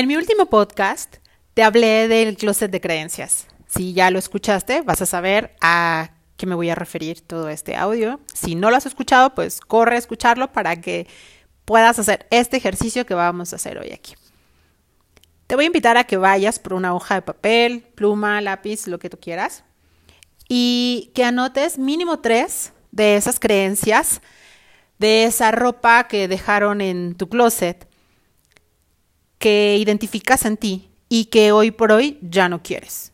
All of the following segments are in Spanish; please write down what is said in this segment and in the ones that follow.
En mi último podcast te hablé del closet de creencias. Si ya lo escuchaste, vas a saber a qué me voy a referir todo este audio. Si no lo has escuchado, pues corre a escucharlo para que puedas hacer este ejercicio que vamos a hacer hoy aquí. Te voy a invitar a que vayas por una hoja de papel, pluma, lápiz, lo que tú quieras, y que anotes mínimo tres de esas creencias, de esa ropa que dejaron en tu closet, que identificas en ti y que hoy por hoy ya no quieres.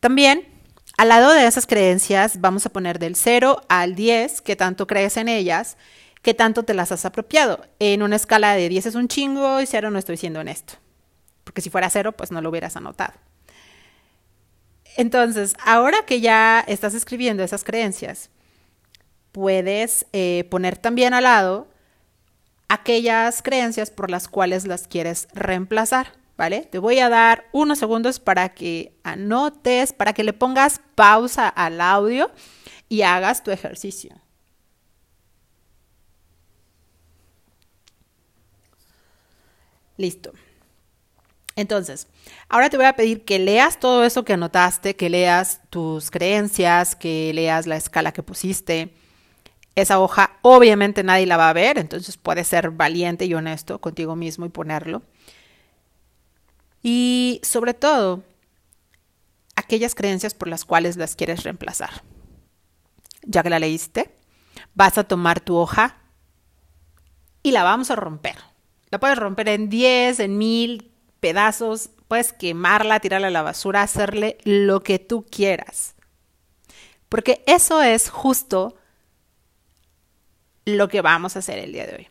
También, al lado de esas creencias, vamos a poner del 0 al 10, que tanto crees en ellas, que tanto te las has apropiado. En una escala de 10 es un chingo y 0 no estoy siendo honesto. Porque si fuera 0, pues no lo hubieras anotado. Entonces, ahora que ya estás escribiendo esas creencias, puedes eh, poner también al lado aquellas creencias por las cuales las quieres reemplazar, ¿vale? Te voy a dar unos segundos para que anotes, para que le pongas pausa al audio y hagas tu ejercicio. Listo. Entonces, ahora te voy a pedir que leas todo eso que anotaste, que leas tus creencias, que leas la escala que pusiste. Esa hoja obviamente nadie la va a ver, entonces puedes ser valiente y honesto contigo mismo y ponerlo. Y sobre todo, aquellas creencias por las cuales las quieres reemplazar. Ya que la leíste, vas a tomar tu hoja y la vamos a romper. La puedes romper en 10, en 1000, pedazos, puedes quemarla, tirarla a la basura, hacerle lo que tú quieras. Porque eso es justo lo que vamos a hacer el día de hoy.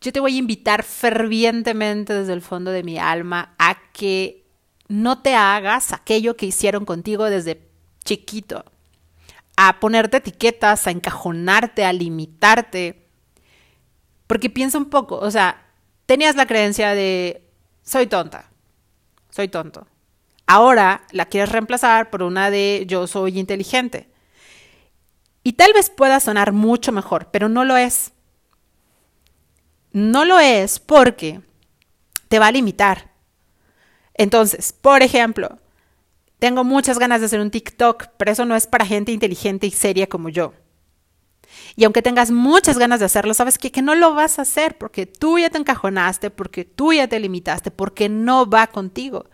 Yo te voy a invitar fervientemente desde el fondo de mi alma a que no te hagas aquello que hicieron contigo desde chiquito, a ponerte etiquetas, a encajonarte, a limitarte. Porque piensa un poco, o sea, tenías la creencia de soy tonta, soy tonto. Ahora la quieres reemplazar por una de yo soy inteligente. Y tal vez pueda sonar mucho mejor, pero no lo es. No lo es porque te va a limitar. Entonces, por ejemplo, tengo muchas ganas de hacer un TikTok, pero eso no es para gente inteligente y seria como yo. Y aunque tengas muchas ganas de hacerlo, sabes que, no lo vas a hacer porque tú ya te encajonaste, porque tú ya te limitaste, porque no va contigo.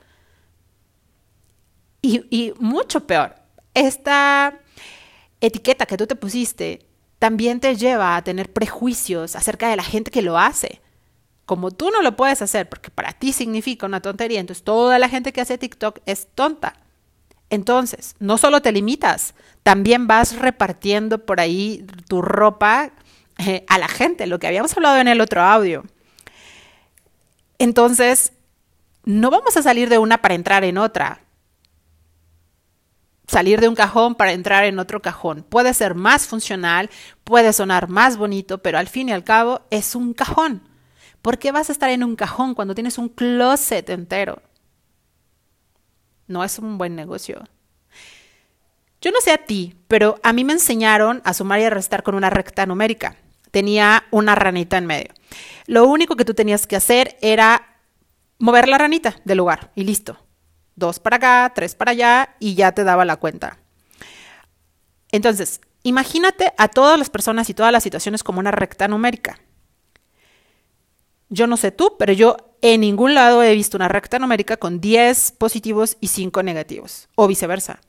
Y, y mucho peor, esta etiqueta que tú te pusiste también te lleva a tener prejuicios acerca de la gente que lo hace. Como tú no lo puedes hacer porque para ti significa una tontería, entonces toda la gente que hace TikTok es tonta. Entonces, no solo te limitas, también vas repartiendo por ahí tu ropa eh, a la gente, lo que habíamos hablado en el otro audio. Entonces, no vamos a salir de una para entrar en otra. Salir de un cajón para entrar en otro cajón. Puede ser más funcional, puede sonar más bonito, pero al fin y al cabo es un cajón. ¿Por qué vas a estar en un cajón cuando tienes un closet entero? no es un buen negocio. Yo no sé a ti, pero a mí me enseñaron a sumar y a restar con una recta numérica. Tenía una ranita en medio. Lo único que tú tenías que hacer era mover la ranita del lugar y listo. Dos para acá, tres para allá y ya te daba la cuenta. Entonces, imagínate a todas las personas y todas las situaciones como una recta numérica. Yo no sé tú, pero yo en ningún lado he visto una recta numérica con 10 positivos y 5 negativos, o viceversa.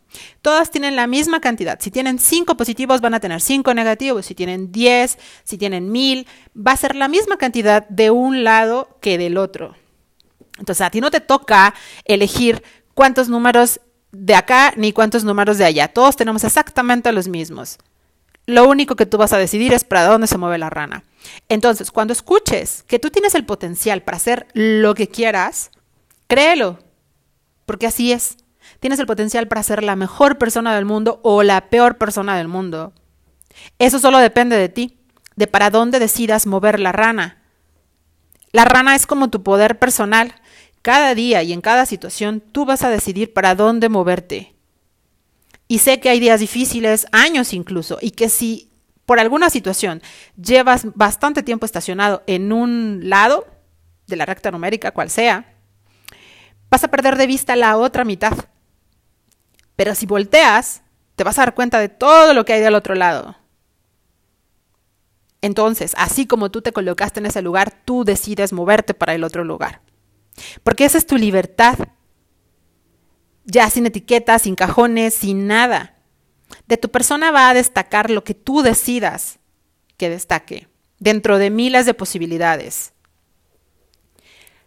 Todas tienen la misma cantidad. Si tienen 5 positivos, van a tener 5 negativos. Si tienen 10, si tienen 1000, va a ser la misma cantidad de un lado que del otro. Entonces, a ti no te toca elegir cuántos números de acá ni cuántos números de allá. Todos tenemos exactamente los mismos. Lo único que tú vas a decidir es para dónde se mueve la rana. Entonces, cuando escuches que tú tienes el potencial para hacer lo que quieras, créelo, porque así es. Tienes el potencial para ser la mejor persona del mundo o la peor persona del mundo. Eso solo depende de ti, de para dónde decidas mover la rana. La rana es como tu poder personal. Cada día y en cada situación tú vas a decidir para dónde moverte. Y sé que hay días difíciles, años incluso, y que si por alguna situación llevas bastante tiempo estacionado en un lado, de la recta numérica, cual sea, vas a perder de vista la otra mitad. Pero si volteas, te vas a dar cuenta de todo lo que hay del otro lado. Entonces, así como tú te colocaste en ese lugar, tú decides moverte para el otro lugar. Porque esa es tu libertad. Ya sin etiquetas, sin cajones, sin nada. De tu persona va a destacar lo que tú decidas que destaque, dentro de miles de posibilidades.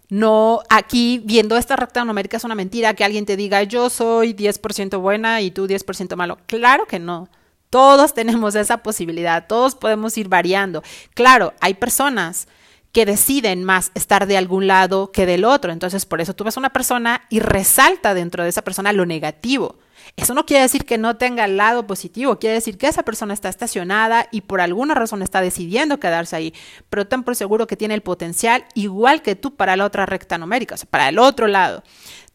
No, aquí viendo esta recta numérica es una mentira que alguien te diga yo soy 10% buena y tú 10% malo. Claro que no. Todos tenemos esa posibilidad, todos podemos ir variando. Claro, hay personas que deciden más estar de algún lado que del otro. Entonces, por eso tú ves una persona y resalta dentro de esa persona lo negativo. Eso no quiere decir que no tenga el lado positivo, quiere decir que esa persona está estacionada y por alguna razón está decidiendo quedarse ahí, pero ten por seguro que tiene el potencial igual que tú para la otra recta numérica, o sea, para el otro lado.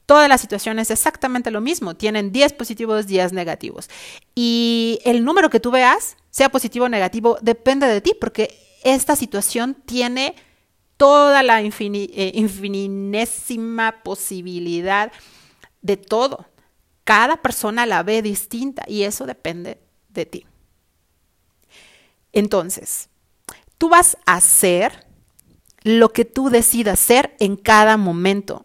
Todas las situaciones es exactamente lo mismo, tienen 10 positivos, 10 negativos. Y el número que tú veas, sea positivo o negativo, depende de ti, porque esta situación tiene toda la eh, infinitésima posibilidad de todo. Cada persona la ve distinta y eso depende de ti. Entonces, tú vas a hacer lo que tú decidas hacer en cada momento.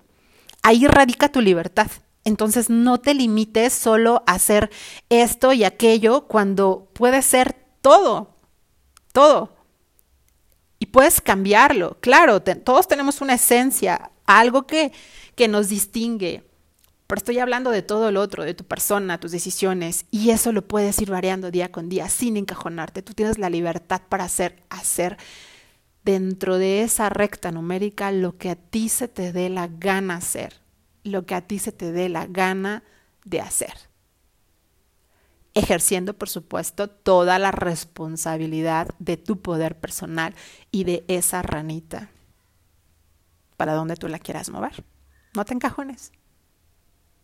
Ahí radica tu libertad. Entonces no te limites solo a hacer esto y aquello cuando puede ser todo, todo. Y puedes cambiarlo. Claro, todos tenemos una esencia, algo que, que nos distingue. Pero estoy hablando de todo lo otro, de tu persona, tus decisiones, y eso lo puedes ir variando día con día sin encajonarte. Tú tienes la libertad para hacer, hacer dentro de esa recta numérica lo que a ti se te dé la gana hacer, lo que a ti se te dé la gana de hacer. Ejerciendo, por supuesto, toda la responsabilidad de tu poder personal y de esa ranita para donde tú la quieras mover. No te encajones.